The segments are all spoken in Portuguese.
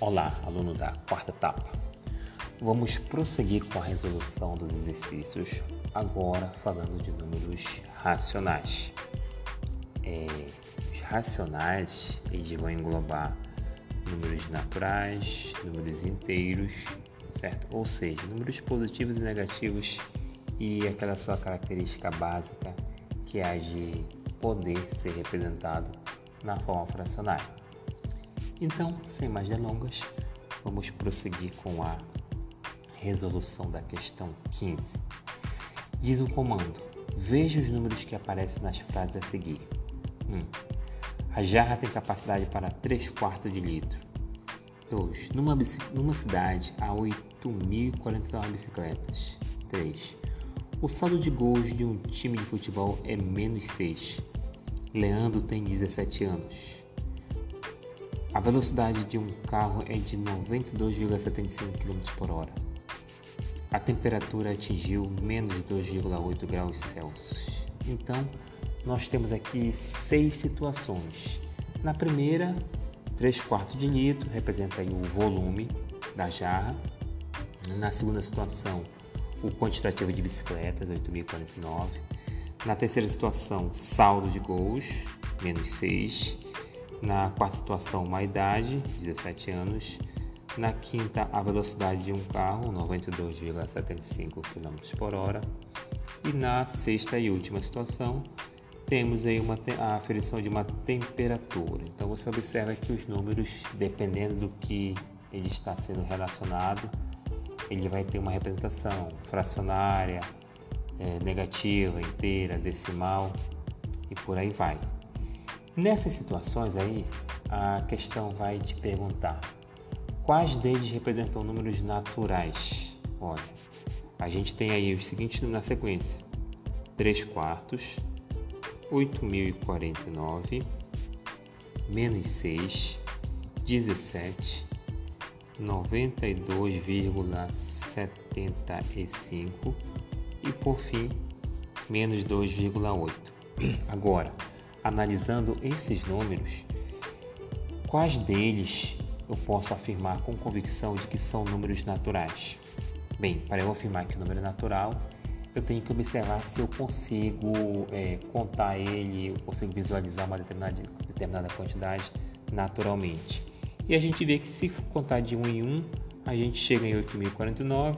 Olá, aluno da quarta etapa. Vamos prosseguir com a resolução dos exercícios, agora falando de números racionais. É, os racionais eles vão englobar números naturais, números inteiros, certo? Ou seja, números positivos e negativos e aquela sua característica básica que é a de poder ser representado na forma fracionária. Então, sem mais delongas, vamos prosseguir com a resolução da questão 15. Diz o comando: veja os números que aparecem nas frases a seguir. 1. Um, a jarra tem capacidade para 3 quartos de litro. 2. Numa, numa cidade há 8.049 bicicletas. 3. O saldo de gols de um time de futebol é menos 6. Leandro tem 17 anos. A velocidade de um carro é de 92,75 km por hora. A temperatura atingiu menos 2,8 graus Celsius. Então, nós temos aqui seis situações. Na primeira, 3 quartos de litro, representa o volume da jarra. Na segunda situação, o quantitativo de bicicletas, 8.049. Na terceira situação, saldo de gols, menos 6. Na quarta situação, uma idade, 17 anos. Na quinta, a velocidade de um carro, 92,75 km por hora. E na sexta e última situação, temos aí uma, a aferição de uma temperatura. Então você observa que os números, dependendo do que ele está sendo relacionado, ele vai ter uma representação fracionária, é, negativa, inteira, decimal e por aí vai. Nessas situações aí, a questão vai te perguntar quais deles representam números naturais. Olha, a gente tem aí os seguintes na sequência: 3 quartos, 8.049, menos 6, 17, 92,75 e por fim menos 2,8. Agora, Analisando esses números, quais deles eu posso afirmar com convicção de que são números naturais? Bem, para eu afirmar que o número é natural, eu tenho que observar se eu consigo é, contar ele, eu consigo visualizar uma determinada, determinada quantidade naturalmente. E a gente vê que se contar de um em um, a gente chega em 8.049.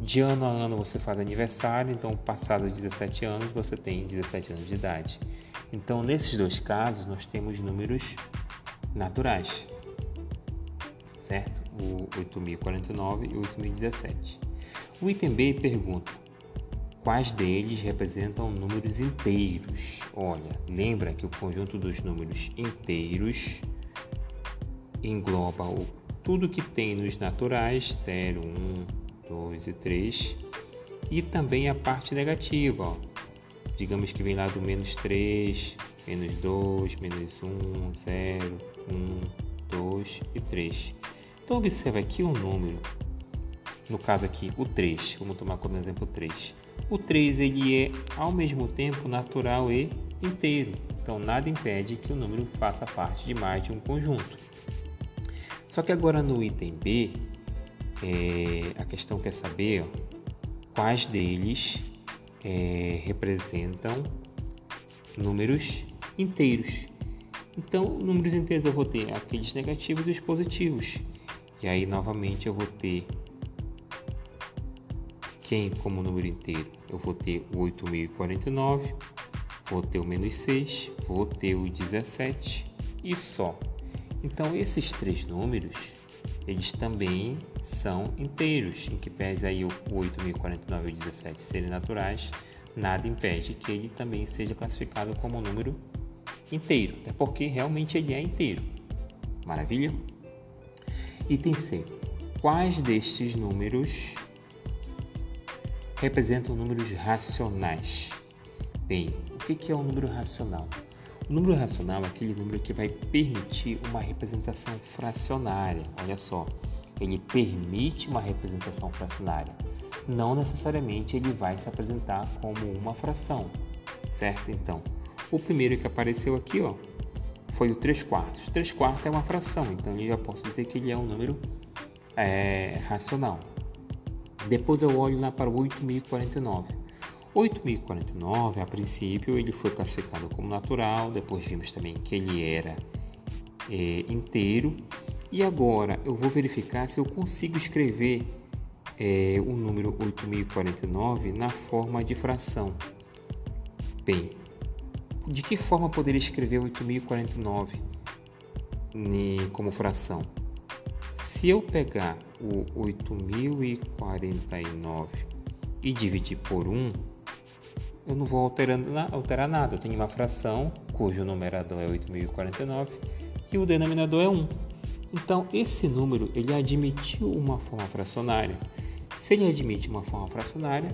De ano a ano você faz aniversário, então passados 17 anos você tem 17 anos de idade. Então, nesses dois casos, nós temos números naturais, certo? O 8049 e o 8017. O item B pergunta: quais deles representam números inteiros? Olha, lembra que o conjunto dos números inteiros engloba o, tudo que tem nos naturais, 0, 1, 2 e 3, e também a parte negativa, ó, digamos que vem lá do menos 3, menos 2, menos 1, 0, 1, 2 e 3. Então observa aqui um número, no caso aqui o 3, vamos tomar como exemplo o 3. O 3 ele é ao mesmo tempo natural e inteiro, então nada impede que o número faça parte de mais de um conjunto. Só que agora no item B, é, a questão quer saber ó, quais deles é, representam números inteiros. Então, números inteiros eu vou ter aqueles negativos e os positivos. E aí, novamente, eu vou ter quem como número inteiro? Eu vou ter o 8049, vou ter o menos 6, vou ter o 17 e só. Então, esses três números eles também são inteiros, em que pese aí o 8.049 e o 17 serem naturais, nada impede que ele também seja classificado como um número inteiro, até porque realmente ele é inteiro. Maravilha? Item C. Quais destes números representam números racionais? Bem, o que é um número racional? O número racional é aquele número que vai permitir uma representação fracionária. Olha só, ele permite uma representação fracionária. Não necessariamente ele vai se apresentar como uma fração, certo? Então, o primeiro que apareceu aqui, ó, foi o 3 quartos. 3 quartos é uma fração, então eu já posso dizer que ele é um número é, racional. Depois eu olho lá para o 8049. 8049, a princípio, ele foi classificado como natural, depois vimos também que ele era é, inteiro. E agora eu vou verificar se eu consigo escrever é, o número 8049 na forma de fração. Bem, de que forma poderia escrever 8049 como fração? Se eu pegar o 8049 e dividir por 1, eu não vou alterando, alterar nada. Eu tenho uma fração cujo numerador é 8049 e o denominador é 1. Então, esse número ele admitiu uma forma fracionária. Se ele admite uma forma fracionária,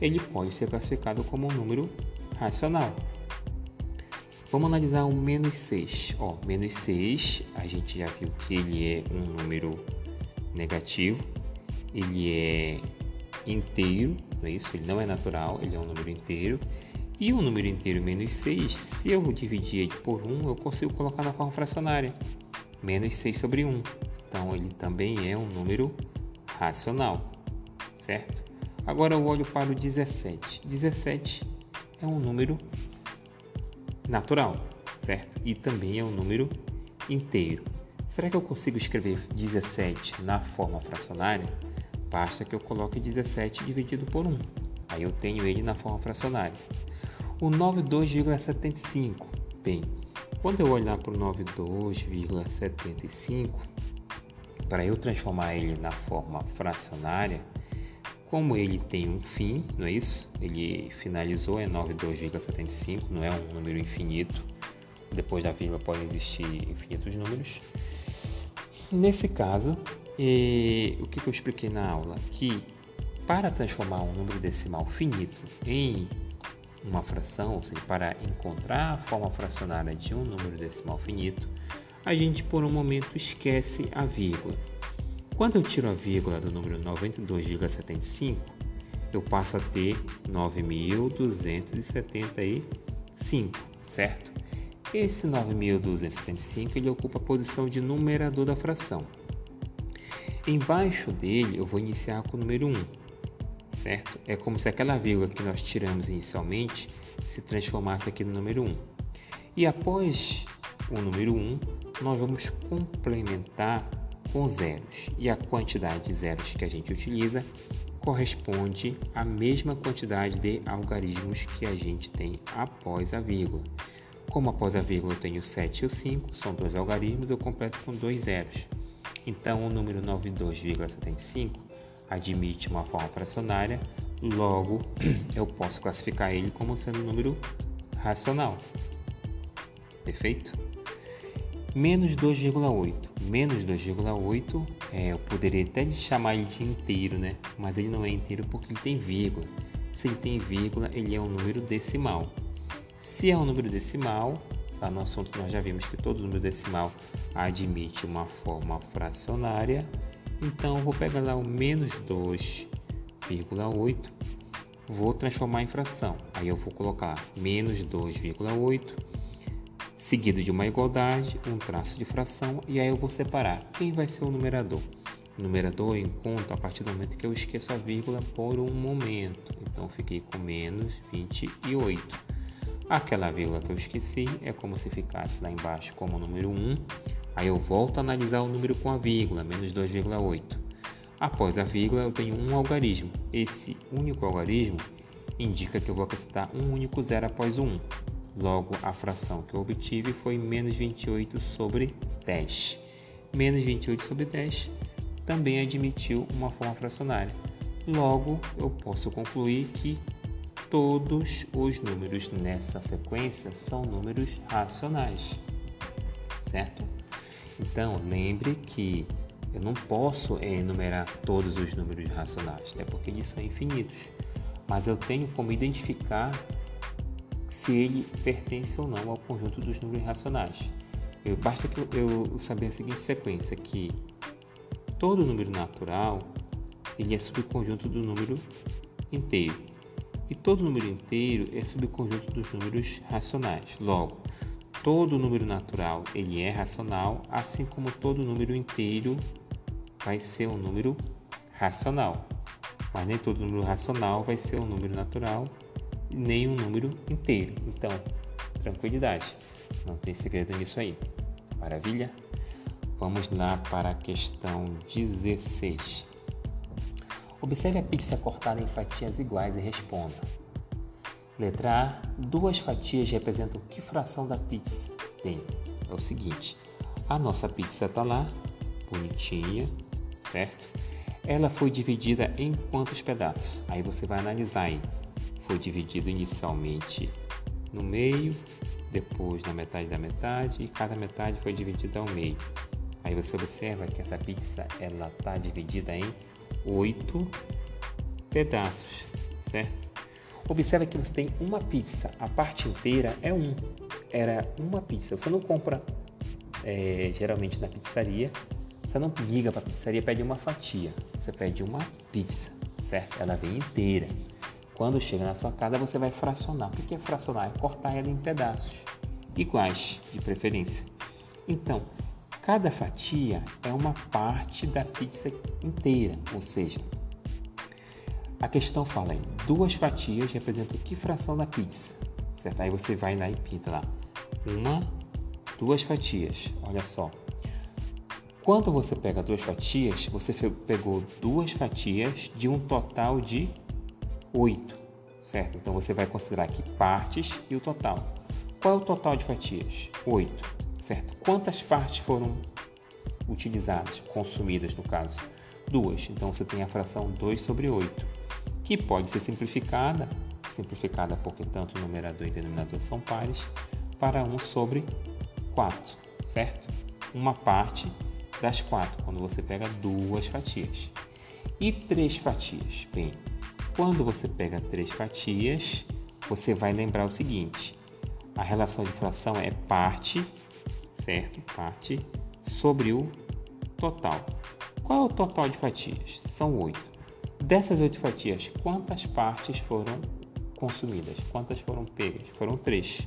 ele pode ser classificado como um número racional. Vamos analisar o menos 6. Ó, menos 6, a gente já viu que ele é um número negativo, ele é inteiro, não é isso? Ele não é natural, ele é um número inteiro. E o número inteiro menos 6, se eu dividir por 1, eu consigo colocar na forma fracionária. Menos 6 sobre 1. Então, ele também é um número racional, certo? Agora eu olho para o 17. 17 é um número natural, certo? E também é um número inteiro. Será que eu consigo escrever 17 na forma fracionária? Basta que eu coloque 17 dividido por 1. Aí eu tenho ele na forma fracionária. O 92,75. Bem, quando eu olhar para o 92,75, para eu transformar ele na forma fracionária, como ele tem um fim, não é isso? Ele finalizou, é 92,75, não é um número infinito. Depois da vírgula podem existir infinitos números. Nesse caso, e, o que, eu expliquei na aula? Que para transformar um número decimal finito em uma fração, ou seja, para encontrar a forma fracionária de um número decimal finito, a gente por um momento esquece a vírgula. Quando eu tiro a vírgula do número 92,75, eu passo a ter 9.275, certo? Esse 9.275 ele ocupa a posição de numerador da fração. Embaixo dele eu vou iniciar com o número 1, certo? É como se aquela vírgula que nós tiramos inicialmente se transformasse aqui no número 1. E após o número 1, nós vamos complementar com zeros e a quantidade de zeros que a gente utiliza corresponde à mesma quantidade de algarismos que a gente tem após a vírgula. Como após a vírgula eu tenho 7 e o 5, são dois algarismos, eu completo com dois zeros. Então o número 92,75 admite uma forma fracionária, logo eu posso classificar ele como sendo um número racional. Perfeito? Menos 2,8. Menos 2,8, é, eu poderia até chamar ele de inteiro, né? Mas ele não é inteiro porque ele tem vírgula. Se ele tem vírgula, ele é um número decimal. Se é um número decimal, lá no assunto nós já vimos que todo número decimal admite uma forma fracionária. Então vou pegar lá o menos 2,8, vou transformar em fração. Aí eu vou colocar menos 2,8 seguido de uma igualdade, um traço de fração e aí eu vou separar quem vai ser o numerador. O numerador eu encontro a partir do momento que eu esqueço a vírgula por um momento. Então fiquei com menos 28. Aquela vírgula que eu esqueci é como se ficasse lá embaixo como número 1. Aí eu volto a analisar o número com a vírgula, menos 2,8. Após a vírgula eu tenho um algarismo. Esse único algarismo indica que eu vou acrescentar um único zero após o 1. Logo, a fração que eu obtive foi menos 28 sobre 10. Menos 28 sobre 10 também admitiu uma forma fracionária. Logo, eu posso concluir que todos os números nessa sequência são números racionais, certo? Então, lembre que eu não posso enumerar todos os números racionais, até porque eles são infinitos, mas eu tenho como identificar se ele pertence ou não ao conjunto dos números racionais. Eu, basta que eu, eu saber a seguinte sequência, que todo número natural ele é subconjunto do número inteiro. E todo número inteiro é subconjunto dos números racionais. Logo, todo número natural ele é racional, assim como todo número inteiro vai ser um número racional. Mas nem todo número racional vai ser um número natural, nem um número inteiro. Então, tranquilidade, não tem segredo nisso aí. Maravilha? Vamos lá para a questão 16. Observe a pizza cortada em fatias iguais e responda. Letra A. Duas fatias representam que fração da pizza? Bem, é o seguinte. A nossa pizza está lá, bonitinha, certo? Ela foi dividida em quantos pedaços? Aí você vai analisar. Foi dividido inicialmente no meio, depois na metade da metade e cada metade foi dividida ao meio. Aí você observa que essa pizza ela está dividida em oito pedaços, certo? Observa que você tem uma pizza, a parte inteira é um, era uma pizza. Você não compra é, geralmente na pizzaria, você não liga para a pizzaria pede uma fatia, você pede uma pizza, certo? Ela vem inteira. Quando chega na sua casa, você vai fracionar. O que é fracionar? É cortar ela em pedaços iguais, de preferência. Então, cada fatia é uma parte da pizza inteira, ou seja, a questão fala em duas fatias representam que fração da pizza, certo? Aí você vai e pinta lá, uma, duas fatias, olha só. Quando você pega duas fatias, você pegou duas fatias de um total de oito, certo? Então você vai considerar aqui partes e o total. Qual é o total de fatias? Oito, certo? Quantas partes foram utilizadas, consumidas no caso? Duas. Então você tem a fração 2 sobre 8 que pode ser simplificada, simplificada porque tanto o numerador e o denominador são pares, para 1 sobre 4, certo? Uma parte das quatro, quando você pega duas fatias. E três fatias? Bem, quando você pega três fatias, você vai lembrar o seguinte: a relação de fração é parte, certo? Parte sobre o total. Qual é o total de fatias? São oito. Dessas oito fatias, quantas partes foram consumidas? Quantas foram pegas? Foram três.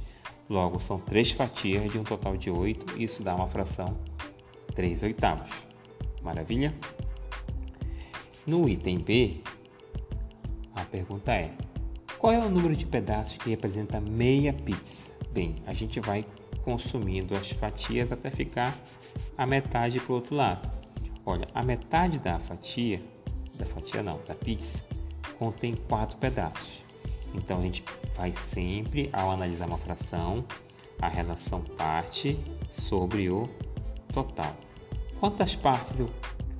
Logo, são três fatias de um total de oito. Isso dá uma fração 3 oitavos. Maravilha? No item B, a pergunta é: qual é o número de pedaços que representa meia pizza? Bem, a gente vai consumindo as fatias até ficar a metade para o outro lado. Olha, a metade da fatia da fatia não, da pizza, contém quatro pedaços. Então a gente vai sempre, ao analisar uma fração, a relação parte sobre o total. Quantas partes eu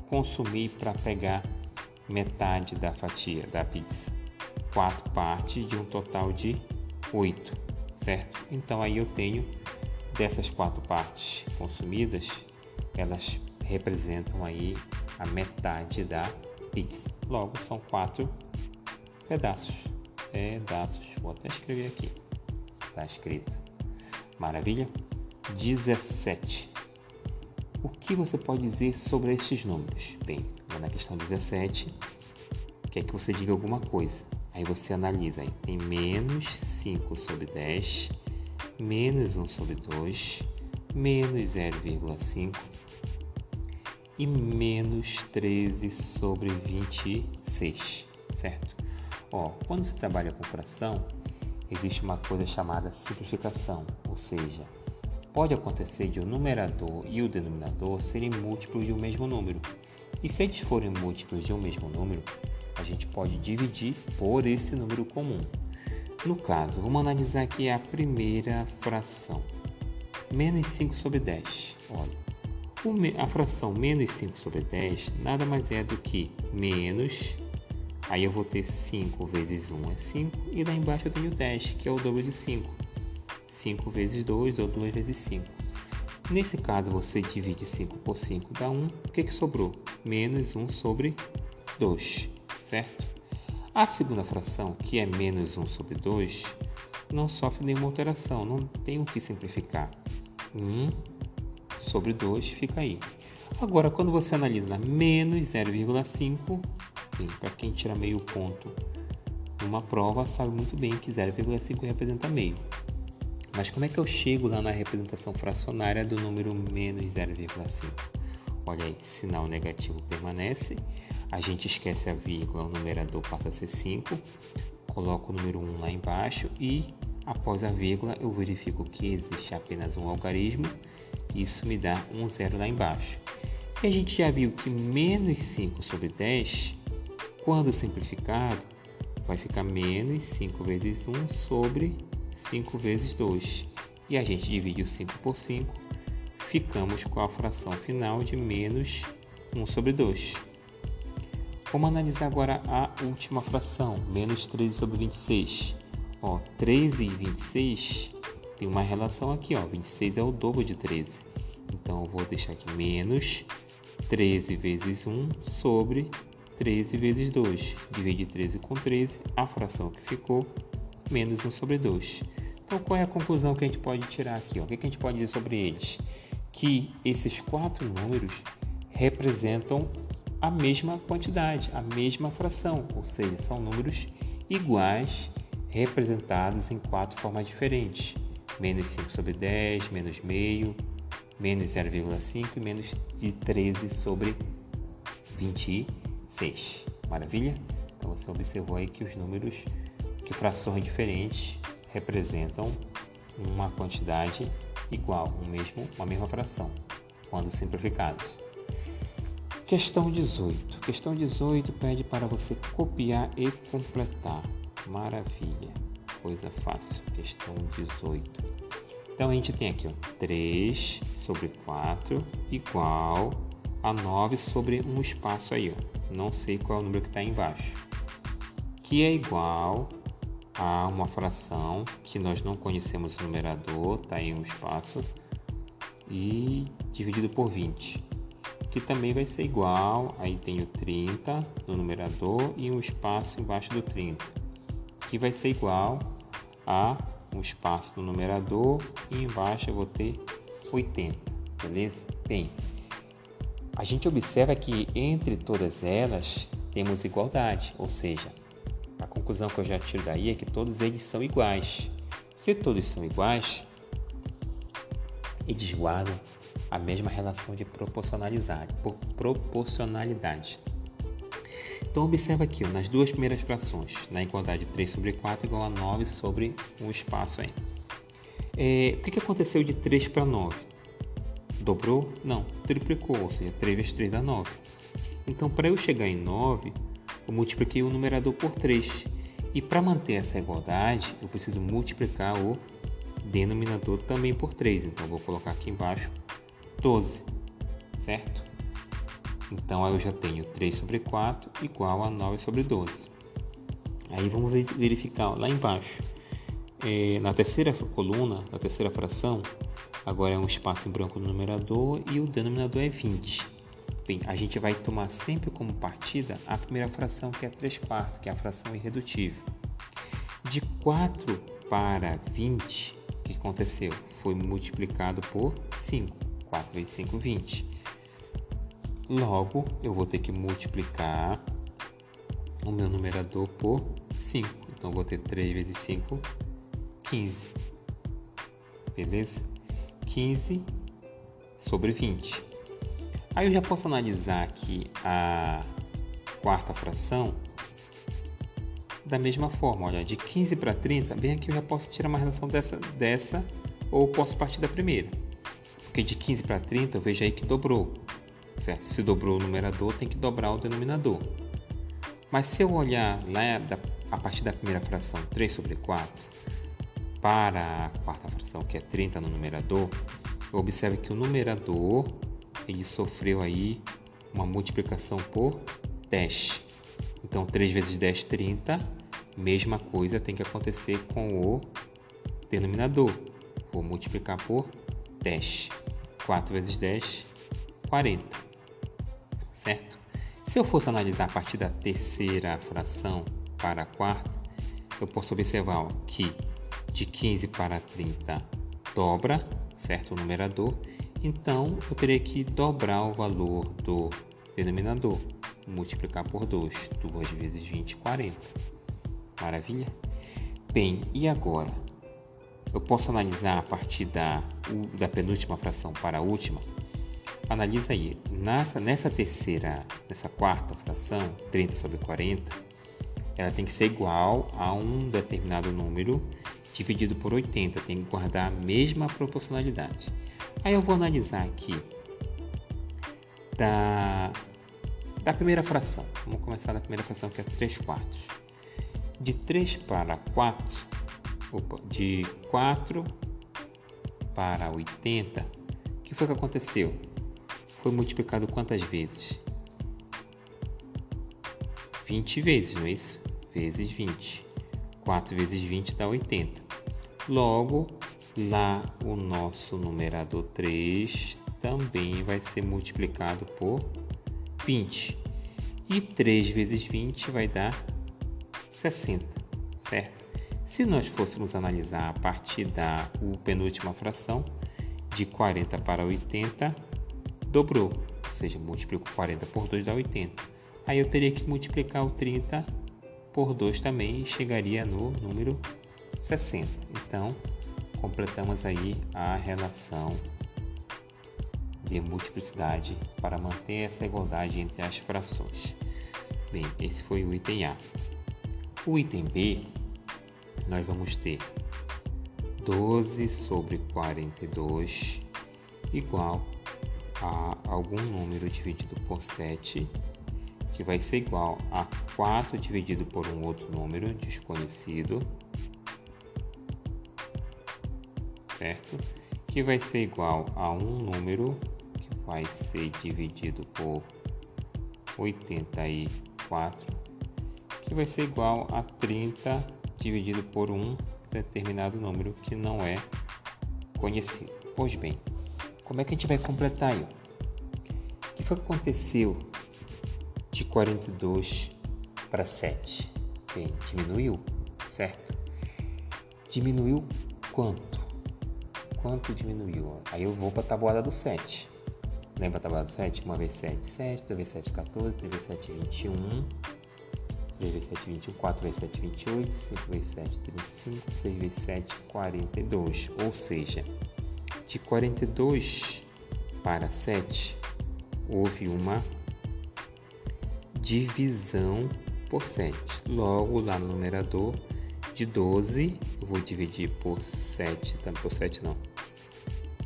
consumi para pegar metade da fatia da pizza? Quatro partes de um total de oito, certo? Então aí eu tenho dessas quatro partes consumidas, elas representam aí a metade da pizza. Logo, são quatro pedaços. Pedaços. Vou até escrever aqui. Está escrito. Maravilha? 17. O que você pode dizer sobre estes números? Bem, na questão 17, quer que você diga alguma coisa. Aí você analisa. Aí. Tem menos 5 sobre 10, menos 1 sobre 2, menos 0,5 e menos 13 sobre 26, certo? Ó, quando se trabalha com fração, existe uma coisa chamada simplificação, ou seja, pode acontecer de o numerador e o denominador serem múltiplos de um mesmo número. E se eles forem múltiplos de um mesmo número, a gente pode dividir por esse número comum. No caso, vamos analisar aqui a primeira fração. Menos 5 sobre 10. Olha, a fração menos 5 sobre 10 nada mais é do que menos, aí eu vou ter 5 vezes 1 é 5, e lá embaixo eu tenho 10, que é o dobro de 5. 5 vezes 2 ou 2 vezes 5. Nesse caso, você divide 5 por 5 dá 1, o que, que sobrou? Menos 1 sobre 2, certo? A segunda fração, que é menos 1 sobre 2, não sofre nenhuma alteração, não tem o que simplificar. 1 sobre 2 fica aí. Agora, quando você analisa menos 0,5, para quem tira meio ponto numa prova, sabe muito bem que 0,5 representa meio. Mas como é que eu chego lá na representação fracionária do número menos 0,5? Olha aí, sinal negativo permanece, a gente esquece a vírgula, o numerador passa a ser 5, coloco o número 1 lá embaixo e após a vírgula eu verifico que existe apenas um algarismo, isso me dá um zero lá embaixo. E a gente já viu que menos 5 sobre 10, quando simplificado, vai ficar menos 5 vezes 1 sobre 5 vezes 2. E a gente divide o 5 por 5, ficamos com a fração final de menos 1 sobre 2. Vamos analisar agora a última fração, menos 13 sobre 26. Ó, 13 e 26 tem uma relação aqui, ó, 26 é o dobro de 13. Então eu vou deixar aqui menos 13 vezes 1 sobre 13 vezes 2. Divide 13 com 13, a fração que ficou, menos 1 sobre 2. Então, qual é a conclusão que a gente pode tirar aqui? Ó? O que a gente pode dizer sobre eles? Que esses quatro números representam a mesma quantidade, a mesma fração, ou seja, são números iguais representados em quatro formas diferentes: menos 5 sobre 10, menos meio, menos 0,5 e menos de 13 sobre 26. 6. Maravilha? Então você observou aí que os números, que frações diferentes representam uma quantidade igual, um mesmo, uma mesma fração, quando simplificados. Questão 18. Questão 18 pede para você copiar e completar. Maravilha. Coisa fácil. Questão 18. Então a gente tem aqui ó, 3 sobre 4 igual a 9 sobre um espaço aí. Ó não sei qual é o número que está embaixo, que é igual a uma fração que nós não conhecemos o numerador, está em um espaço, e dividido por 20, que também vai ser igual, aí tenho 30 no numerador e um espaço embaixo do 30, que vai ser igual a um espaço no numerador e embaixo eu vou ter 80, beleza? Bem, a gente observa que entre todas elas temos igualdade, ou seja, a conclusão que eu já tiro daí é que todos eles são iguais. Se todos são iguais, eles guardam a mesma relação de proporcionalidade. Por proporcionalidade. Então observa aqui, ó, nas duas primeiras frações, na igualdade 3 sobre 4 igual a 9 sobre um espaço aí. É, o que, que aconteceu de 3 para 9? Dobrou? Não, triplicou, ou seja, 3 vezes 3 dá 9. Então, para eu chegar em 9, eu multipliquei o numerador por 3. E para manter essa igualdade, eu preciso multiplicar o denominador também por 3. Então, vou colocar aqui embaixo 12, certo? Então, eu já tenho 3 sobre 4 igual a 9 sobre 12. Aí vamos verificar lá embaixo. É, na terceira coluna, na terceira fração, Agora é um espaço em branco no numerador e o denominador é 20. Bem, a gente vai tomar sempre como partida a primeira fração, que é 3 quartos, que é a fração irredutível. De 4 para 20, o que aconteceu? Foi multiplicado por 5. 4 vezes 5, 20. Logo, eu vou ter que multiplicar o meu numerador por 5. Então, vou ter 3 vezes 5, 15. Beleza? 15 sobre 20. Aí eu já posso analisar aqui a quarta fração da mesma forma. Olha, de 15 para 30, bem aqui eu já posso tirar uma relação dessa, dessa ou posso partir da primeira. Porque de 15 para 30 eu vejo aí que dobrou. Certo? Se dobrou o numerador, tem que dobrar o denominador. Mas se eu olhar lá da, a partir da primeira fração, 3 sobre 4, para a quarta fração, que é 30 no numerador, observe que o numerador ele sofreu aí uma multiplicação por 10. Então, 3 vezes 10, 30. Mesma coisa tem que acontecer com o denominador. Vou multiplicar por 10. 4 vezes 10, 40. Certo? Se eu fosse analisar a partir da terceira fração para a quarta, eu posso observar ó, que de 15 para 30 dobra, certo? O numerador. Então, eu terei que dobrar o valor do denominador, multiplicar por 2. 2 vezes 20, 40. Maravilha? Bem, e agora? Eu posso analisar a partir da, da penúltima fração para a última. Analisa aí. Nessa, nessa terceira, nessa quarta fração, 30 sobre 40, ela tem que ser igual a um determinado número dividido por 80. Tem que guardar a mesma proporcionalidade. Aí eu vou analisar aqui da, da primeira fração. Vamos começar da primeira fração que é 3 quartos. De 3 para 4, opa, de 4 para 80, o que foi que aconteceu? Foi multiplicado quantas vezes? 20 vezes, não é isso? Vezes 20. 4 vezes 20 dá 80. Logo, lá o nosso numerador 3 também vai ser multiplicado por 20. E 3 vezes 20 vai dar 60, certo? Se nós fôssemos analisar a partir da penúltima fração, de 40 para 80, dobrou, ou seja, multiplico 40 por 2 dá 80. Aí eu teria que multiplicar o 30 por 2 também e chegaria no número 60. Então, completamos aí a relação de multiplicidade para manter essa igualdade entre as frações. Bem, esse foi o item A. O item B nós vamos ter 12 sobre 42 igual a algum número dividido por 7, que vai ser igual a 4 dividido por um outro número desconhecido, certo? Que vai ser igual a um número que vai ser dividido por 84, que vai ser igual a 30 dividido por um determinado número que não é conhecido. Pois bem, como é que a gente vai completar aí? O que foi que aconteceu de 42 para 7? Bem, diminuiu, certo? Diminuiu quanto? Quanto diminuiu? Aí eu vou para a tabuada do 7. Lembra a tabuada do 7? 1 vezes 7, 7, 2 vezes 7, 14, 3 vezes 7, 21, 3 vezes 7, 21, 4 vezes 7, 28, 5 vezes 7, 35, 6 vezes 7, 42. Ou seja, de 42 para 7, houve uma divisão por 7. Logo, lá no numerador, de 12, eu vou dividir por 7, tá? por 7 não,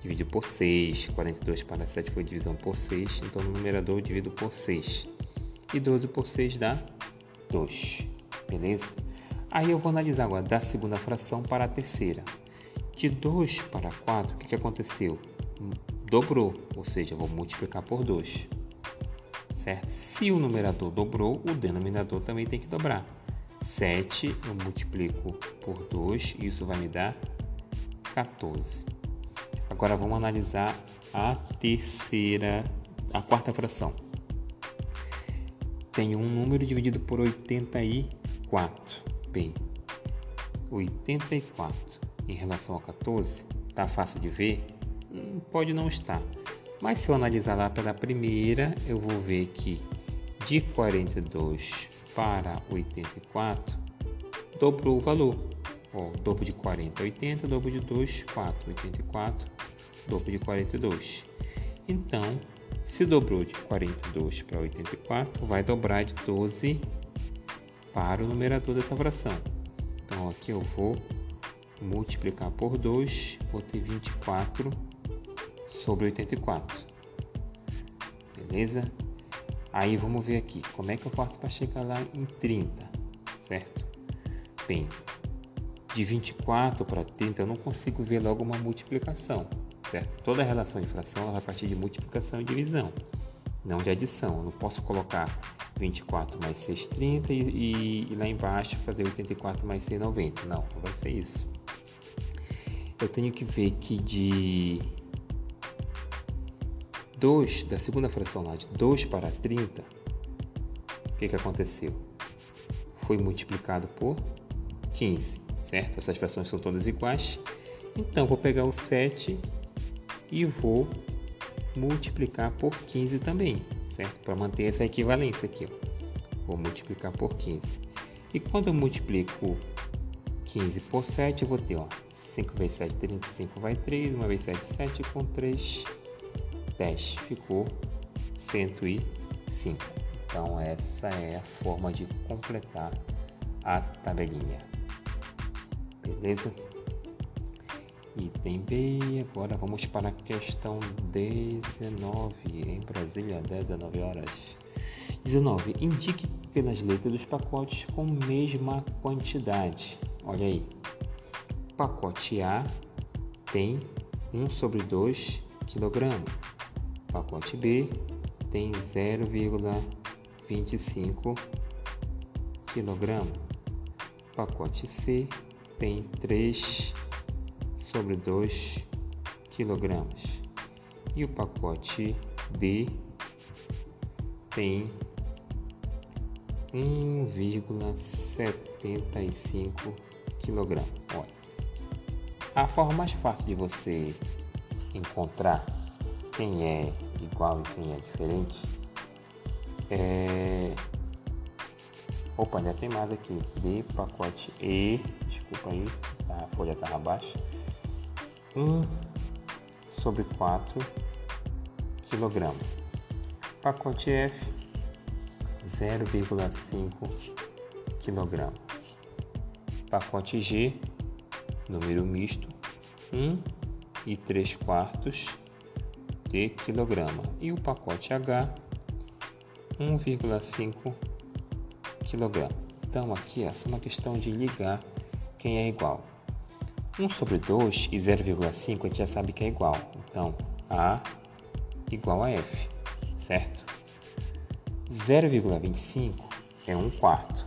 dividir por 6, 42 para 7 foi divisão por 6, então no numerador eu divido por 6. E 12 por 6 dá 2, beleza? Aí eu vou analisar agora da segunda fração para a terceira. De 2 para 4, o que, aconteceu? Dobrou, ou seja, vou multiplicar por 2. Certo? Se o numerador dobrou, o denominador também tem que dobrar. 7 eu multiplico por 2, isso vai me dar 14. Agora vamos analisar a terceira, a quarta fração tenho um número dividido por 84. Bem, 84 em relação a 14, tá fácil de ver? Hum, pode não estar. Mas se eu analisar lá pela primeira, eu vou ver que de 42 para 84 dobrou o valor. Ó, dobro de 40 80, dobro de 2, 4, 84, dobro de 42. Então, se dobrou de 42 para 84, vai dobrar de 12 para o numerador dessa fração. Então aqui eu vou multiplicar por 2, vou ter 24 sobre 84. Beleza? Aí vamos ver aqui, como é que eu faço para chegar lá em 30, certo? Bem, de 24 para 30 eu não consigo ver logo uma multiplicação certo? Toda relação de fração vai partir de multiplicação e divisão, não de adição. Eu não posso colocar 24 mais 6, 30 e, e, e lá embaixo fazer 84 mais 6, 90. Não, não vai ser isso. Eu tenho que ver que de 2, da segunda fração lá, de 2 para 30, o que, que aconteceu? Foi multiplicado por 15, certo? Essas frações são todas iguais. Então, vou pegar o 7 e vou multiplicar por 15 também, certo? Para manter essa equivalência aqui, ó. vou multiplicar por 15. E quando eu multiplico 15 por 7, eu vou ter ó, 5 vezes 7, 35 vai 3. 1 vezes 7, 7 com 3, 10. Ficou 105. Então, essa é a forma de completar a tabelinha. Beleza? Item B, agora vamos para a questão 19, em Brasília, 19 horas. 19. Indique pelas letras dos pacotes com mesma quantidade. Olha aí. Pacote A tem 1 sobre 2 kg. Pacote B tem 0,25 kg. Pacote C tem 3 sobre 2 kg. E o pacote D tem 1,75 kg. Olha, a forma mais fácil de você encontrar quem é igual e quem é diferente é. Opa, já tem mais aqui. D pacote E, desculpa aí, a folha estava abaixo. 1 sobre 4 kg. Pacote F 0,5 kg. Pacote G, número misto, 1 e 3 quartos de quilograma. E o pacote H, 1,5 kg. Então aqui essa é uma questão de ligar quem é igual. 1 sobre 2 e 0,5 a gente já sabe que é igual. Então, A igual a F, certo? 0,25 é 1 quarto.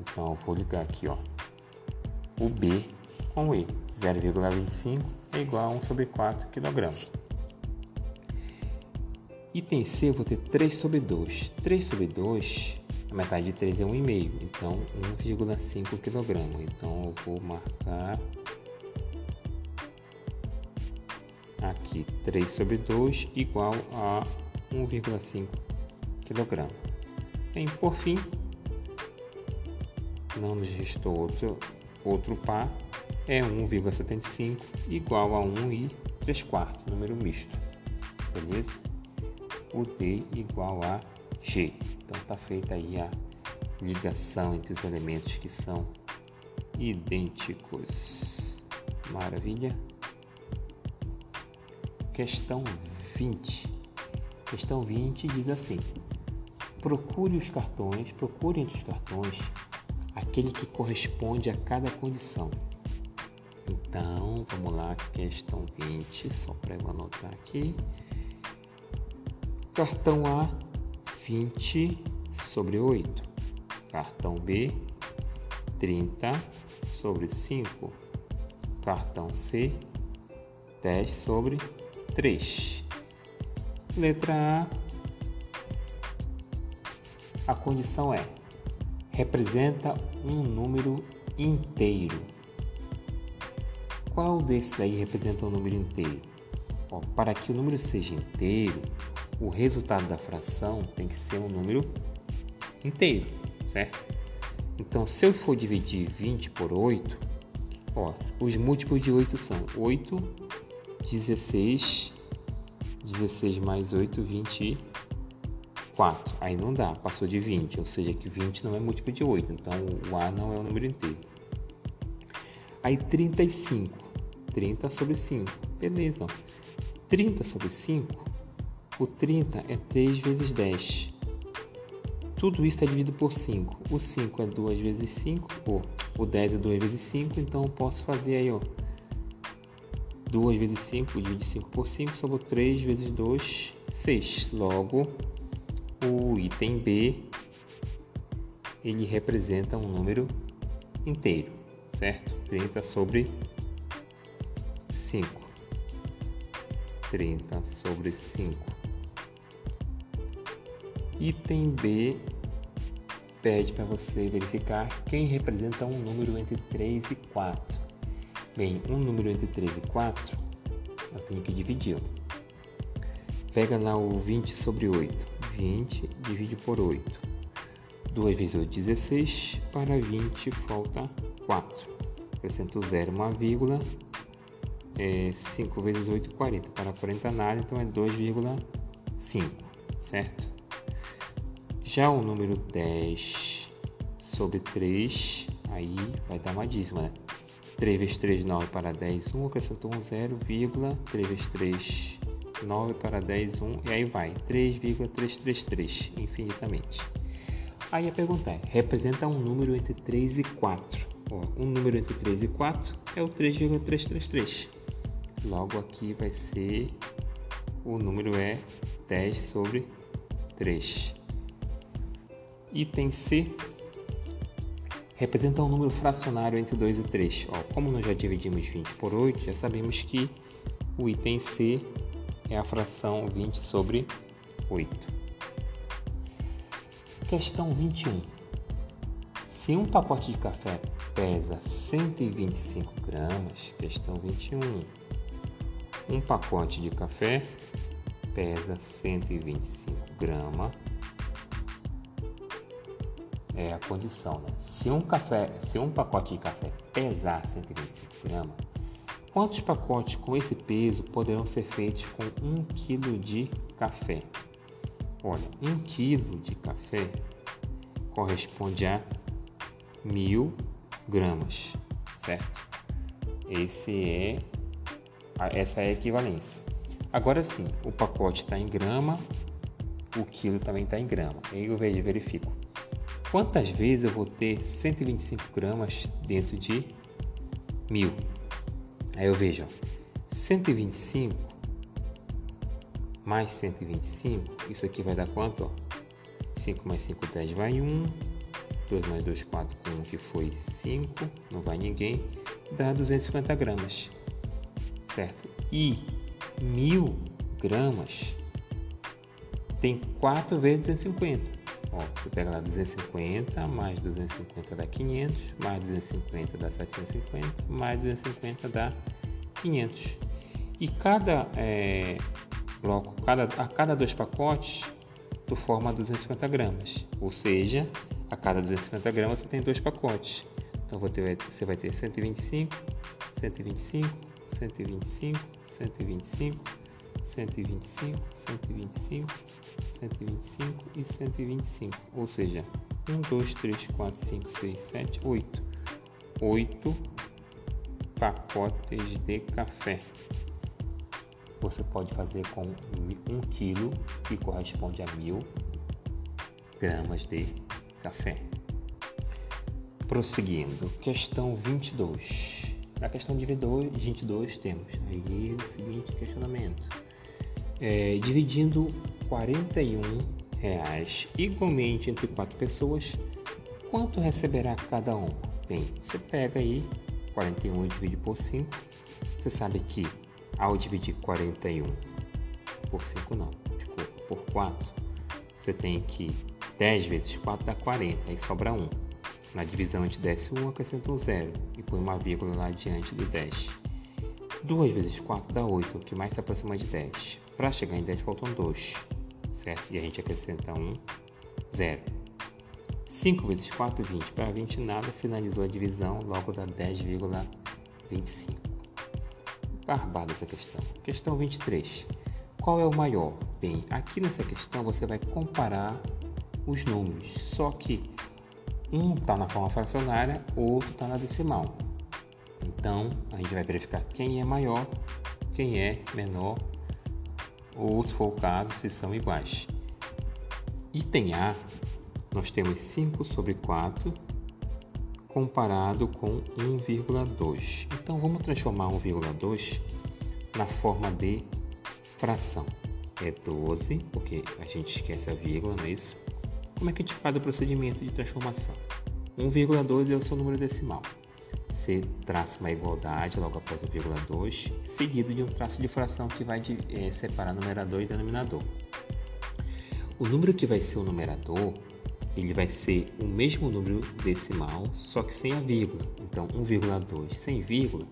Então, eu vou ligar aqui, ó. O B com o E. 0,25 é igual a 1 sobre 4 kg. Item C, eu vou ter 3 sobre 2. 3 sobre 2 a metade de 3 é 1,5, então 1,5 kg. Então eu vou marcar aqui 3 sobre 2 igual a 1,5 kg. Bem, por fim, não nos restou outro, outro par, é 1,75 igual a 1 e 3 quartos, número misto. Beleza? O D igual a G. Então está feita aí a ligação entre os elementos que são idênticos. Maravilha. Questão 20. Questão 20 diz assim: Procure os cartões, procure entre os cartões aquele que corresponde a cada condição. Então, vamos lá, questão 20, só para eu anotar aqui. Cartão A 20 sobre 8. Cartão B, 30 sobre 5. Cartão C, 10 sobre 3. Letra A. A condição é: representa um número inteiro. Qual desses aí representa um número inteiro? Bom, para que o número seja inteiro, o resultado da fração tem que ser um número inteiro, certo? Então, se eu for dividir 20 por 8, ó, os múltiplos de 8 são 8, 16, 16 mais 8, 24. Aí não dá, passou de 20, ou seja, que 20 não é múltiplo de 8, então o A não é um número inteiro. Aí 35, 30 sobre 5, beleza. Ó. 30 sobre 5 o 30 é 3 vezes 10. Tudo isso é dividido por 5. O 5 é 2 vezes 5, ou o 10 é 2 vezes 5, então eu posso fazer aí, ó. 2 vezes 5, divide 5 por 5, sobrou 3 vezes 2, 6. Logo, o item B, ele representa um número inteiro, certo? 30 sobre 5. 30 sobre 5. Item B pede para você verificar quem representa um número entre 3 e 4. Bem, um número entre 3 e 4, eu tenho que dividir. Pega lá o 20 sobre 8. 20 divide por 8. 2 vezes 8, 16. Para 20 falta 4. acrescento zero, uma vírgula, é 5 vezes 8, 40. Para 40 nada, então é 2,5, certo? Já o número 10 sobre 3, aí vai dar uma dízima, né? 3 vezes 3, 9 para 10, 1, acrescentou um 0, 3 vezes 3, 9 para 10, 1, e aí vai, 3,333, infinitamente. Aí a pergunta é, representa um número entre 3 e 4. Ó, um número entre 3 e 4 é o 3,333. Logo aqui vai ser, o número é 10 sobre 3. Item C representa um número fracionário entre 2 e 3. Ó, como nós já dividimos 20 por 8, já sabemos que o item C é a fração 20 sobre 8. Questão 21. Se um pacote de café pesa 125 gramas, questão 21. Um pacote de café pesa 125 gramas. É a condição, né? Se um café, se um pacote de café pesar 125 gramas, quantos pacotes com esse peso poderão ser feitos com 1 kg de café? Olha, um quilo de café corresponde a mil gramas, certo? Esse é essa é a equivalência. Agora sim, o pacote está em grama, o quilo também está em grama. Eu verifico. Quantas vezes eu vou ter 125 gramas dentro de mil? Aí eu vejo, 125 mais 125, isso aqui vai dar quanto? Ó? 5 mais 5, 10 vai 1. 2 mais 2, 4 com 1 que foi 5, não vai ninguém, dá 250 gramas, certo? E 1000 gramas tem 4 vezes 250. Você pega lá 250, mais 250 dá 500, mais 250 dá 750, mais 250 dá 500. E cada é, bloco, cada, a cada dois pacotes, tu forma 250 gramas. Ou seja, a cada 250 gramas você tem dois pacotes. Então você vai ter 125, 125, 125, 125, 125, 125, 125 e 125. Ou seja, 1, 2, 3, 4, 5, 6, 7, 8. 8 pacotes de café você pode fazer com um quilo, que corresponde a mil gramas de café. Prosseguindo, questão 22. Na questão de 22 temos aí o seguinte questionamento. É, dividindo 41 reais igualmente entre quatro pessoas, quanto receberá cada um? Bem, você pega aí 41 e divide por 5. Você sabe que ao dividir 41 por 5 não, desculpa, por 4, você tem que 10 vezes 4 dá 40, aí sobra 1. Na divisão a gente desce 1, acrescenta um 0 e põe uma vírgula lá diante do 10. 2 vezes 4 dá 8, o que mais se aproxima de 10. Para chegar em 10 faltam 2, certo? E a gente acrescenta 1, 0. 5 vezes 4, 20. Para 20 nada, finalizou a divisão, logo dá 10,25 barbada essa questão. Questão 23. Qual é o maior? Bem, aqui nessa questão você vai comparar os números, só que um está na forma fracionária, outro está na decimal. Então, a gente vai verificar quem é maior, quem é menor, ou se for o caso, se são iguais. Item A, nós temos 5 sobre 4 comparado com 1,2. Então vamos transformar 1,2 na forma de fração. É 12, porque a gente esquece a vírgula, não é isso? Como é que a gente faz o procedimento de transformação? 1,2 é o seu número decimal. Você traça uma igualdade logo após o vírgula 2, seguido de um traço de fração que vai de, é, separar numerador e denominador. O número que vai ser o numerador ele vai ser o mesmo número decimal, só que sem a vírgula. Então, 1,2 sem vírgula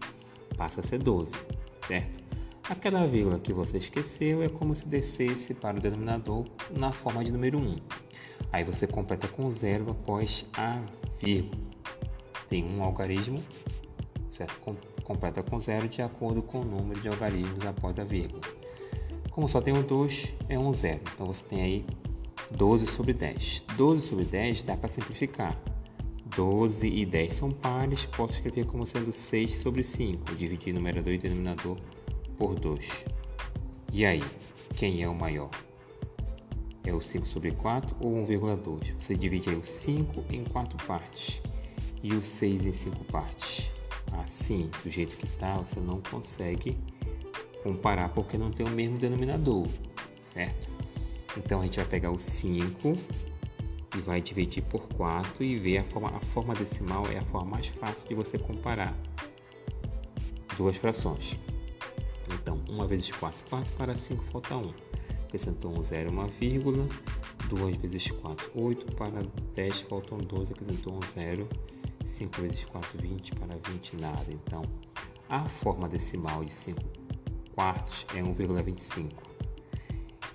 passa a ser 12, certo? Aquela vírgula que você esqueceu é como se descesse para o denominador na forma de número 1. Aí você completa com zero após a vírgula. Tem um algarismo certo? completa com zero de acordo com o número de algarismos após a vírgula. Como só tem um 2, é um zero. Então você tem aí 12 sobre 10. 12 sobre 10 dá para simplificar. 12 e 10 são pares, posso escrever como sendo 6 sobre 5, dividir numerador e denominador por 2. E aí, quem é o maior? É o 5 sobre 4 ou 1,2? Você divide aí o 5 em 4 partes e o 6 em 5 partes. Assim, do jeito que está, você não consegue comparar porque não tem o mesmo denominador, certo? Então a gente vai pegar o 5 e vai dividir por 4 e ver a forma, a forma decimal é a forma mais fácil de você comparar duas frações. Então, 1 vezes 4, 4 para 5 falta 1. Acrescentou um 0, uma vírgula. 2 vezes 4, 8 para 10 faltam 12, acrescentou um 0. 5 vezes 4, 20 para 20 nada. Então, a forma decimal de 5 quartos é 1,25.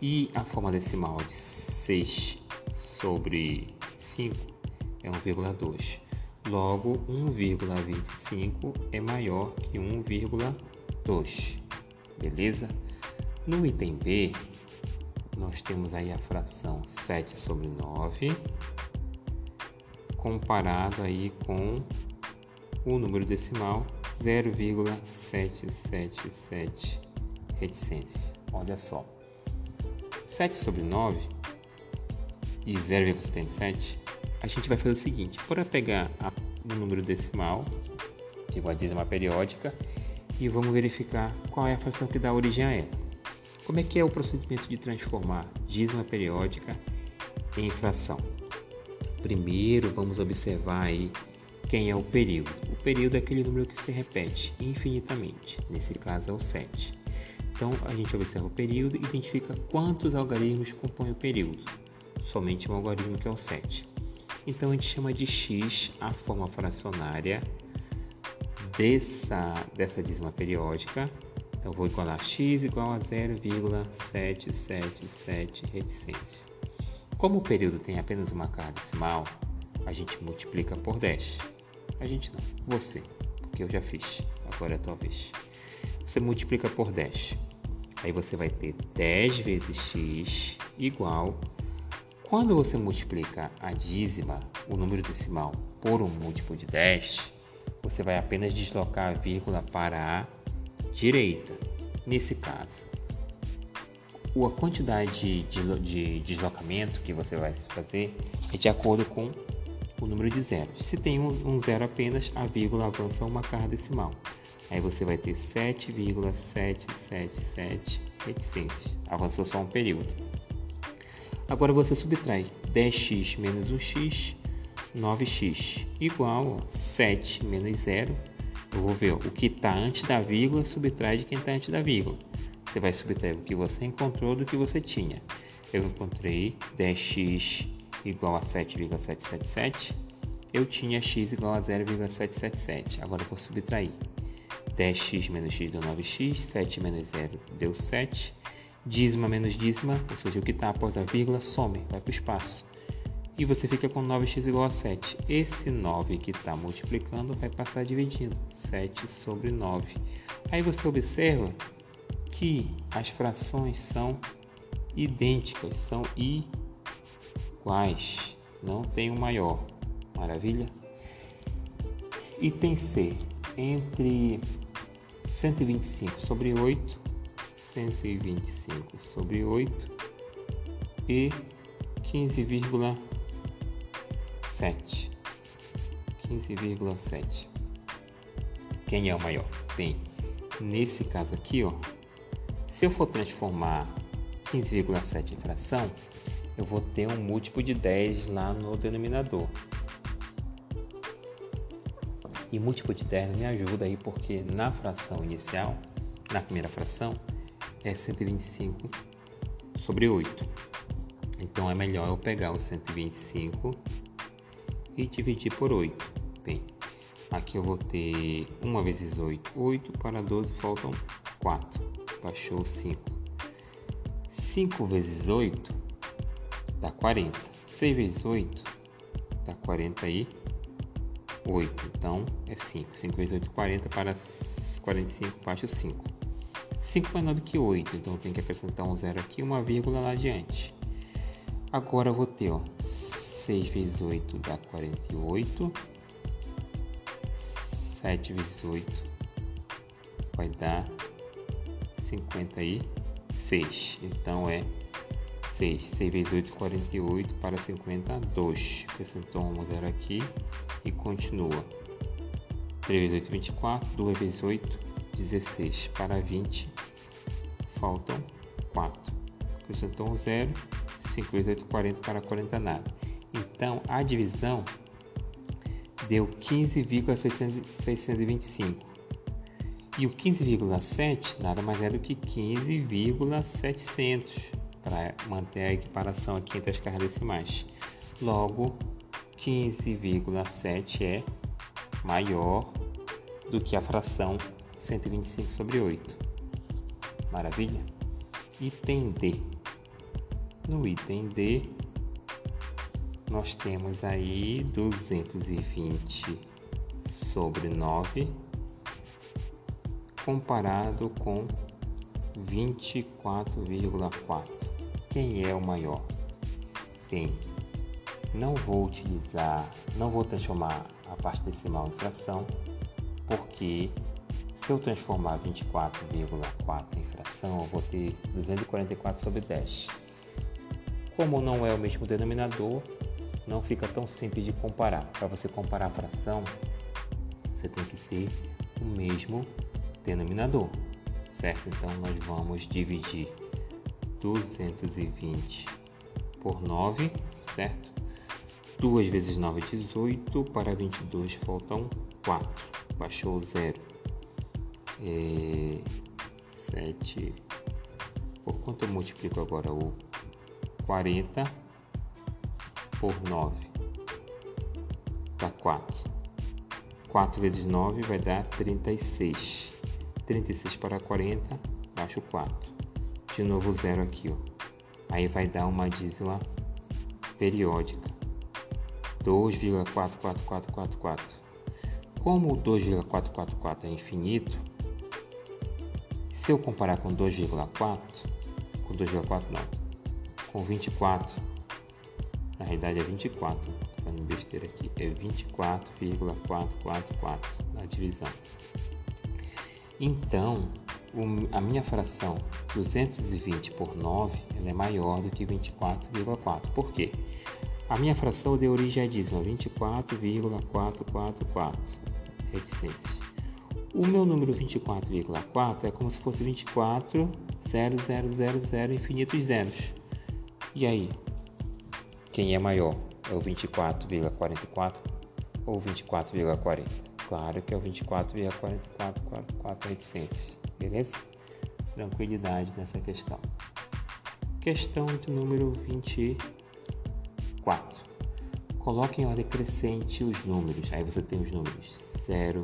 E a forma decimal de 6 sobre 5 é 1,2. Logo, 1,25 é maior que 1,2. Beleza? No item B, nós temos aí a fração 7 sobre 9 comparado aí com o número decimal 0,777 reticências. Olha só. 7 sobre 9 e 0,77, a gente vai fazer o seguinte: para pegar a, o número decimal, tipo a dízima periódica, e vamos verificar qual é a fração que dá origem a ela. Como é que é o procedimento de transformar dízima periódica em fração? Primeiro, vamos observar aí quem é o período. O período é aquele número que se repete infinitamente, nesse caso é o 7. Então, a gente observa o período e identifica quantos algarismos compõem o período somente um algoritmo que é o 7. Então a gente chama de x a forma fracionária dessa, dessa dízima periódica. Então vou igualar x igual a 0,777 reticências. Como o período tem apenas uma carga decimal, a gente multiplica por 10. A gente não, você, porque eu já fiz, agora é a tua vez. Você multiplica por 10. Aí você vai ter 10 vezes x igual quando você multiplica a dízima, o número decimal, por um múltiplo de 10, você vai apenas deslocar a vírgula para a direita. Nesse caso, a quantidade de, de deslocamento que você vai fazer é de acordo com o número de zeros. Se tem um, um zero apenas, a vírgula avança uma carga decimal. Aí você vai ter 7,777 reticências. Avançou só um período. Agora você subtrai 10x menos 1x, 9x, igual a 7 menos 0. Eu vou ver ó, o que está antes da vírgula, subtrai de quem está antes da vírgula. Você vai subtrair o que você encontrou do que você tinha. Eu encontrei 10x igual a 7,777. Eu tinha x igual a 0,777. Agora eu vou subtrair. 10x menos x deu 9x, 7 menos 0 deu 7 dízima menos dízima, ou seja, o que está após a vírgula, some, vai para o espaço. E você fica com 9x igual a 7. Esse 9 que está multiplicando vai passar dividindo. 7 sobre 9. Aí você observa que as frações são idênticas, são iguais. Não tem o um maior. Maravilha? Item C. Entre 125 sobre 8 125 sobre 8 e 15,7. 15,7. Quem é o maior? Bem, nesse caso aqui, ó, se eu for transformar 15,7 em fração, eu vou ter um múltiplo de 10 lá no denominador. E múltiplo de 10 me ajuda aí porque na fração inicial, na primeira fração, é 125 sobre 8. Então é melhor eu pegar o 125 e dividir por 8. Bem, aqui eu vou ter 1 vezes 8, 8 para 12 faltam 4, baixou 5. 5 vezes 8 dá 40. 6 vezes 8 dá 48. 8. Então é 5. 5 vezes 8, 40 para 45 baixo 5. 5 é menor do que 8, então tem que acrescentar um zero aqui uma vírgula lá adiante. Agora eu vou ter ó, 6 vezes 8 dá 48. 7 vezes 8 vai dar 56. Então é 6. 6 vezes 8, 48 para 50, 2. Acrescentou um zero aqui e continua. 3 vezes 8, 24. 2 vezes 8, 16. Para 20, faltam 4. Acrescentou um zero. 5 vezes 8, 40 para 40, nada. Então a divisão deu 15,625. E o 15,7 nada mais é do que 15,700 para manter a equiparação aqui entre as cargas decimais. Logo, 15,7 é maior do que a fração 125 sobre 8. Maravilha? Item D. No item D, nós temos aí 220 sobre 9 comparado com 24,4 quem é o maior? Tem. Não vou utilizar, não vou transformar a parte decimal em fração, porque se eu transformar 24,4 em fração, eu vou ter 244 sobre 10. Como não é o mesmo denominador, não fica tão simples de comparar. Para você comparar a fração, você tem que ter o mesmo denominador, certo? Então nós vamos dividir 220 por 9, certo? 2 vezes 9 é 18, para 22 faltam 4, baixou 0. É, 7, por quanto eu multiplico agora o 40 por 9? Dá 4. 4 vezes 9 vai dar 36. 36 para 40, baixo 4 de novo zero aqui, ó. Aí vai dar uma dízima periódica. 2,44444. Como o 2,444 é infinito, se eu comparar com 2,4, com 2,4 não, com 24, na realidade é 24, falando besteira aqui, é 24,444 na divisão. Então, a minha fração 220 por 9 ela é maior do que 24,4. Por quê? A minha fração de origem à dízima 24,444 reticências. O meu número 24,4 é como se fosse 24, 0, 0, 0, 0, infinitos zeros. E aí? Quem é maior? É o 24,44 ou 24,40? Claro que é o 24,4444 reticências. Beleza? Tranquilidade nessa questão. Questão de número 24. Coloque em ordem crescente os números. Aí você tem os números 0,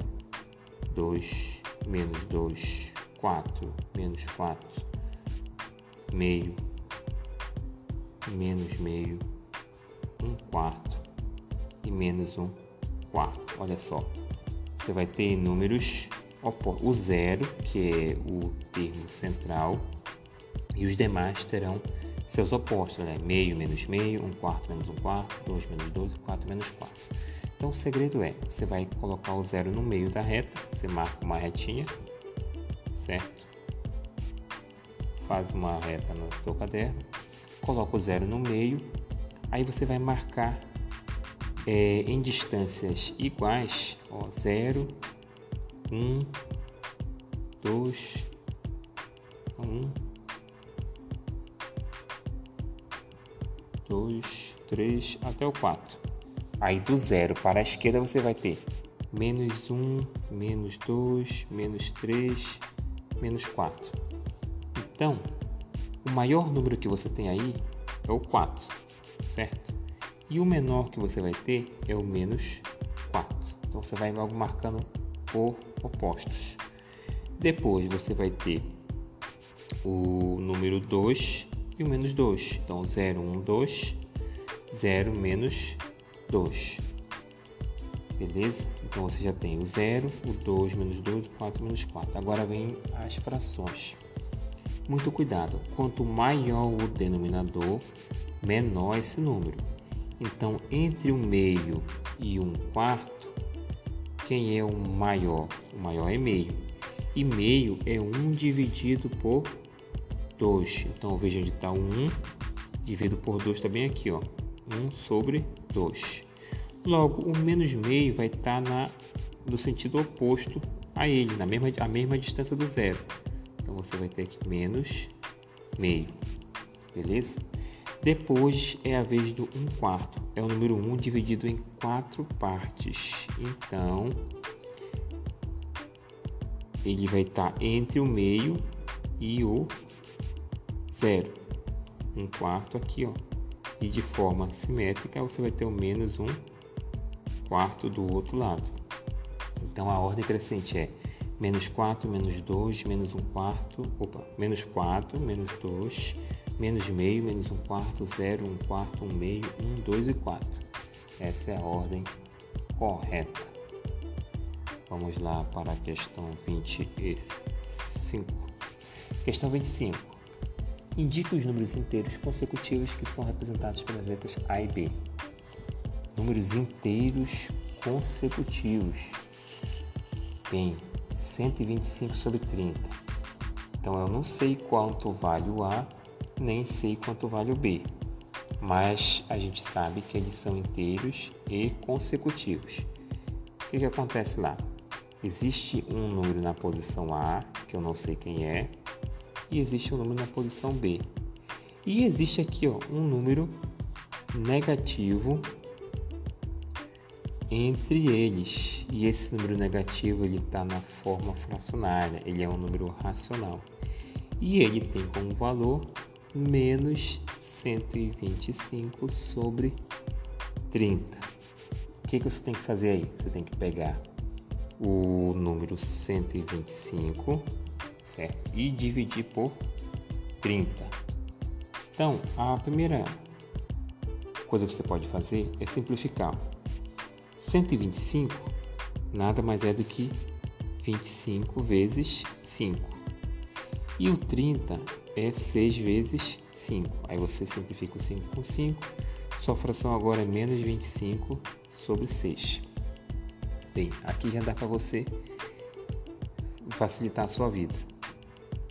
2, menos 2, 4, menos 4, meio, menos meio, 1 quarto e menos 1 quarto. Olha só, você vai ter números o zero, que é o termo central, e os demais terão seus opostos, né? meio menos meio, um quarto menos um quarto, dois menos dois, quatro menos quatro. Então o segredo é, você vai colocar o zero no meio da reta, você marca uma retinha, certo? Faz uma reta no seu caderno, coloca o zero no meio, aí você vai marcar é, em distâncias iguais, ó, zero, um, dois, um, dois, três, até o quatro. Aí do zero para a esquerda você vai ter menos um, menos dois, menos três, menos quatro. Então, o maior número que você tem aí é o 4, certo? E o menor que você vai ter é o menos 4. Então você vai logo marcando por opostos. Depois você vai ter o número 2 e o menos 2. Então 0, 1, 2, 0 menos 2. Beleza? Então você já tem o 0, o 2 menos 2, o 4 menos 4. Agora vem as frações. Muito cuidado, quanto maior o denominador, menor esse número. Então, entre um meio e um quarto, quem é o maior? O maior é meio. E meio é 1 dividido por 2. Então, veja onde está o 1, dividido por 2 está bem aqui, ó. 1 sobre 2. Logo, o menos meio vai estar tá no sentido oposto a ele, na mesma, a mesma distância do zero. Então, você vai ter aqui menos meio. Beleza? Depois é a vez do 1 quarto. É o número 1 dividido em quatro partes. Então, ele vai estar entre o meio e o zero. Um quarto aqui, ó. E de forma simétrica, você vai ter o menos um quarto do outro lado. Então, a ordem crescente é menos 4, menos 2, menos 1 quarto, opa, menos 4, menos 2, menos meio, menos 1 quarto, 0, 1 quarto, 1 meio, 1, 2 e 4. Essa é a ordem correta. Vamos lá para a questão 25. Questão 25. Indique os números inteiros consecutivos que são representados pelas letras A e B. Números inteiros consecutivos. Bem, 125 sobre 30. Então eu não sei quanto vale o A, nem sei quanto vale o B, mas a gente sabe que eles são inteiros e consecutivos. O que, que acontece lá? Existe um número na posição A, que eu não sei quem é, e existe um número na posição B. E existe aqui ó, um número negativo entre eles. E esse número negativo ele está na forma fracionária, ele é um número racional. E ele tem como valor menos 125 sobre 30. O que, que você tem que fazer aí? Você tem que pegar o número 125, certo? E dividir por 30. Então, a primeira coisa que você pode fazer é simplificar. 125 nada mais é do que 25 vezes 5. E o 30 é 6 vezes 5. Aí você simplifica o 5 com 5. Sua fração agora é menos 25 sobre 6. Bem, aqui já dá para você facilitar a sua vida.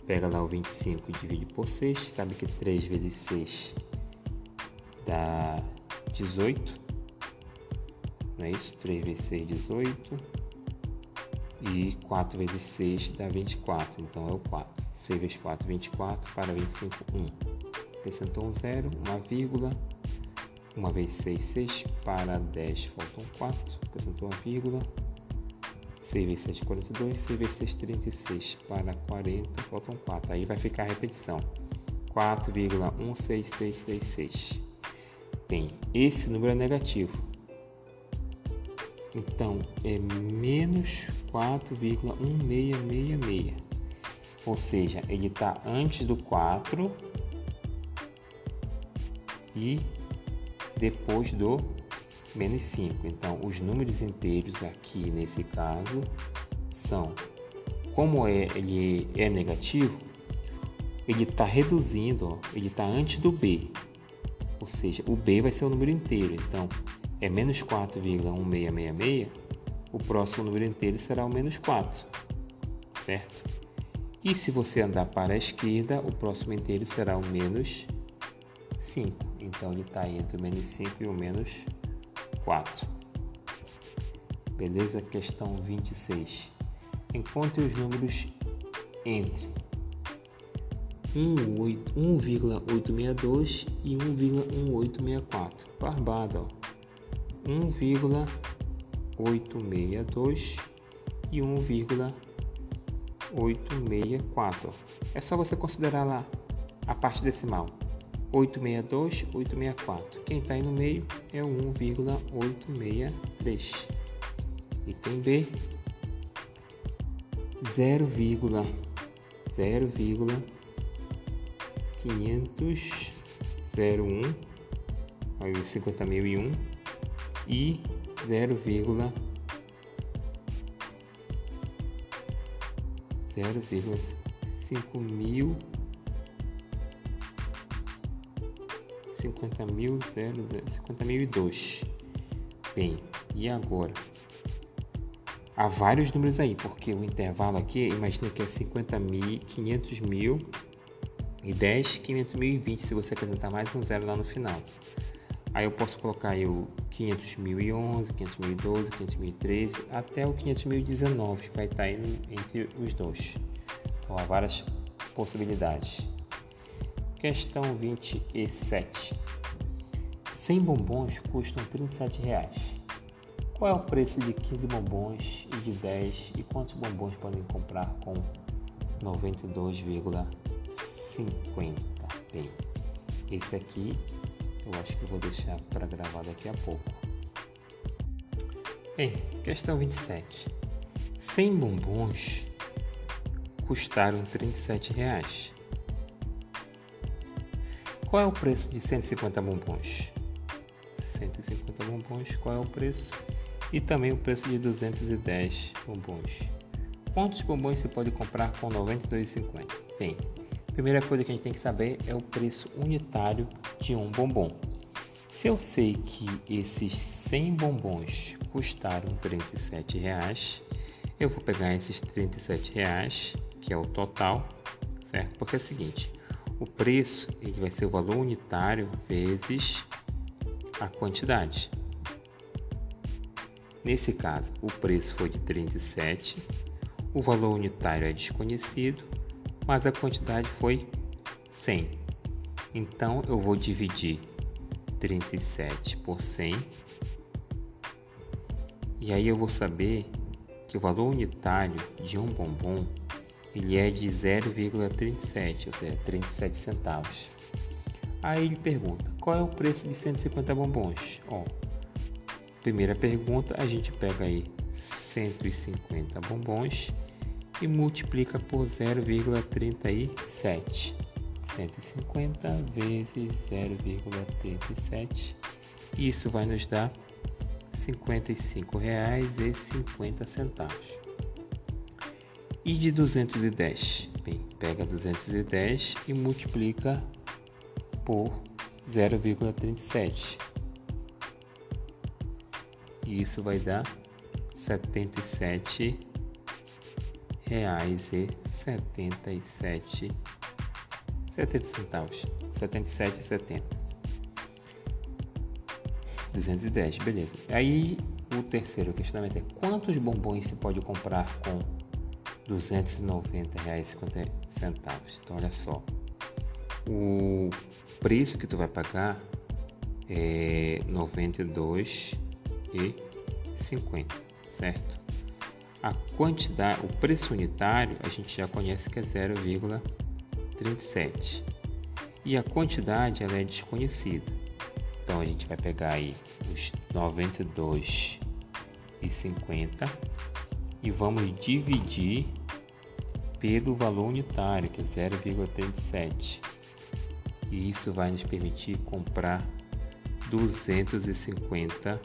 Pega lá o 25 e divide por 6. Sabe que 3 vezes 6 dá 18. Não é isso? 3 vezes 6, 18. E 4 vezes 6 dá 24. Então é o 4. 6 vezes 4, 24. Para 25, 1. Acrescentou um zero, uma vírgula. 1 vezes 6, 6. Para 10, faltam 4. Acrescentou uma vírgula. 6 vezes 7, 42. 6 vezes 6, 36. Para 40, faltam 4. Aí vai ficar a repetição. 4,16666. Bem, esse número é negativo. Então, é menos 4,1666 ou seja, ele está antes do 4 e depois do menos 5. Então, os números inteiros aqui nesse caso são, como é, ele é negativo, ele está reduzindo, ó, ele está antes do B, ou seja, o B vai ser o número inteiro. Então, é menos 4,1666, o próximo número inteiro será o menos 4, certo? E se você andar para a esquerda, o próximo inteiro será o menos 5. Então ele está entre o menos 5 e o menos 4. Beleza? Questão 26. Encontre os números entre 1,862 e 1,1864. Barbada, 1,862 e 1,1864. 864. É só você considerar lá a parte decimal. 862, 864. Quem está aí no meio é o 1,863. Item B, 0, 0,501, aí 50.001 e 0,501. 0,5 mil 50 mil, 50 mil e. Bem, e agora? Há vários números aí, porque o intervalo aqui, imagina que é 50 mil, 500 mil e 10, 500 mil e 20, se você acrescentar mais um zero lá no final. Aí eu posso colocar aí o 500.011, 500.012, 500.013 até o 500.019 que vai estar aí entre os dois. Então há várias possibilidades. Questão 27. 100 bombons custam 37 reais. Qual é o preço de 15 bombons e de 10 e quantos bombons podem comprar com 92,50? Bem, esse aqui eu acho que vou deixar para gravar daqui a pouco. Bem, questão 27. 100 bombons custaram 37 reais. Qual é o preço de 150 bombons? 150 bombons, qual é o preço? E também o preço de 210 bombons. Quantos bombons se pode comprar com 92,50? Bem, primeira coisa que a gente tem que saber é o preço unitário de um bombom. Se eu sei que esses 100 bombons custaram 37 reais, eu vou pegar esses 37 reais, que é o total, certo? Porque é o seguinte, o preço ele vai ser o valor unitário vezes a quantidade. Nesse caso, o preço foi de 37, o valor unitário é desconhecido, mas a quantidade foi 100. Então eu vou dividir 37 por 100 e aí eu vou saber que o valor unitário de um bombom ele é de 0,37, ou seja, 37 centavos. Aí ele pergunta: qual é o preço de 150 bombons? Ó, primeira pergunta, a gente pega aí 150 bombons e multiplica por 0,37. 150 vezes 0,37. Isso vai nos dar R$ 55,50. E de 210? Bem, pega 210 e multiplica por 0,37. E isso vai dar R$ 77 reais e 77 70 centavos. 77,70. 210, beleza. Aí o terceiro questionamento é quantos bombons se pode comprar com 290 reais centavos. Então olha só, o preço que tu vai pagar é 92 e 50, certo? A quantidade, o preço unitário a gente já conhece que é 0,37 e a quantidade ela é desconhecida. Então a gente vai pegar aí os 92 e 50 e vamos dividir pelo valor unitário, que é 0,37. E isso vai nos permitir comprar 250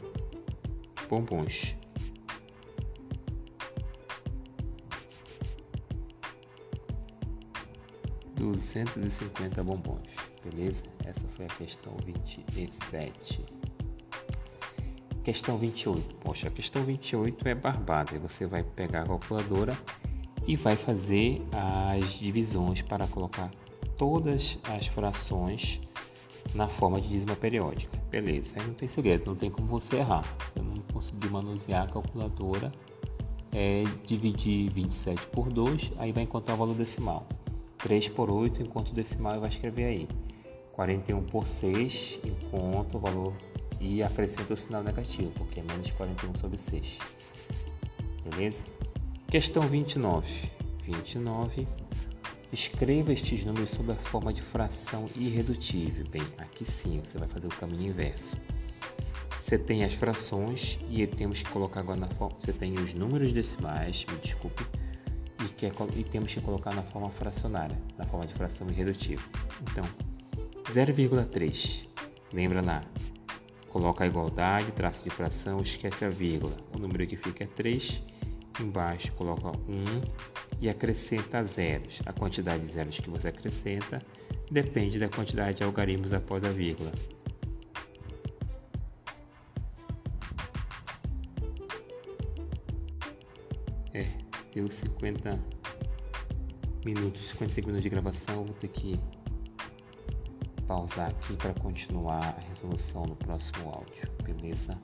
bombons. Duzentos e cinquenta bombons, beleza? Essa foi a questão vinte e sete. Questão 28. Poxa, a questão 28 é barbada. Você vai pegar a calculadora e vai fazer as divisões para colocar todas as frações na forma de dízima periódica. Beleza, aí não tem segredo, não tem como você errar. Eu não conseguir manusear a calculadora, é dividir 27 por 2, aí vai encontrar o valor decimal. 3 por 8, enquanto decimal vai escrever aí. 41 por 6, enquanto o valor e acrescenta o sinal negativo, porque é menos 41 sobre 6. Beleza? Questão 29. 29. Escreva estes números sob a forma de fração irredutível. Bem, aqui sim você vai fazer o caminho inverso. Você tem as frações e temos que colocar agora na forma. Você tem os números decimais, me desculpe, e, quer, e temos que colocar na forma fracionária, na forma de fração irredutível. Então, 0,3. Lembra lá, coloca a igualdade, traço de fração, esquece a vírgula. O número que fica é 3 Embaixo coloca 1 e acrescenta zeros. A quantidade de zeros que você acrescenta depende da quantidade de algarismos após a vírgula. Deu 50 minutos, 50 segundos de gravação, vou ter que pausar aqui para continuar a resolução no próximo áudio, beleza?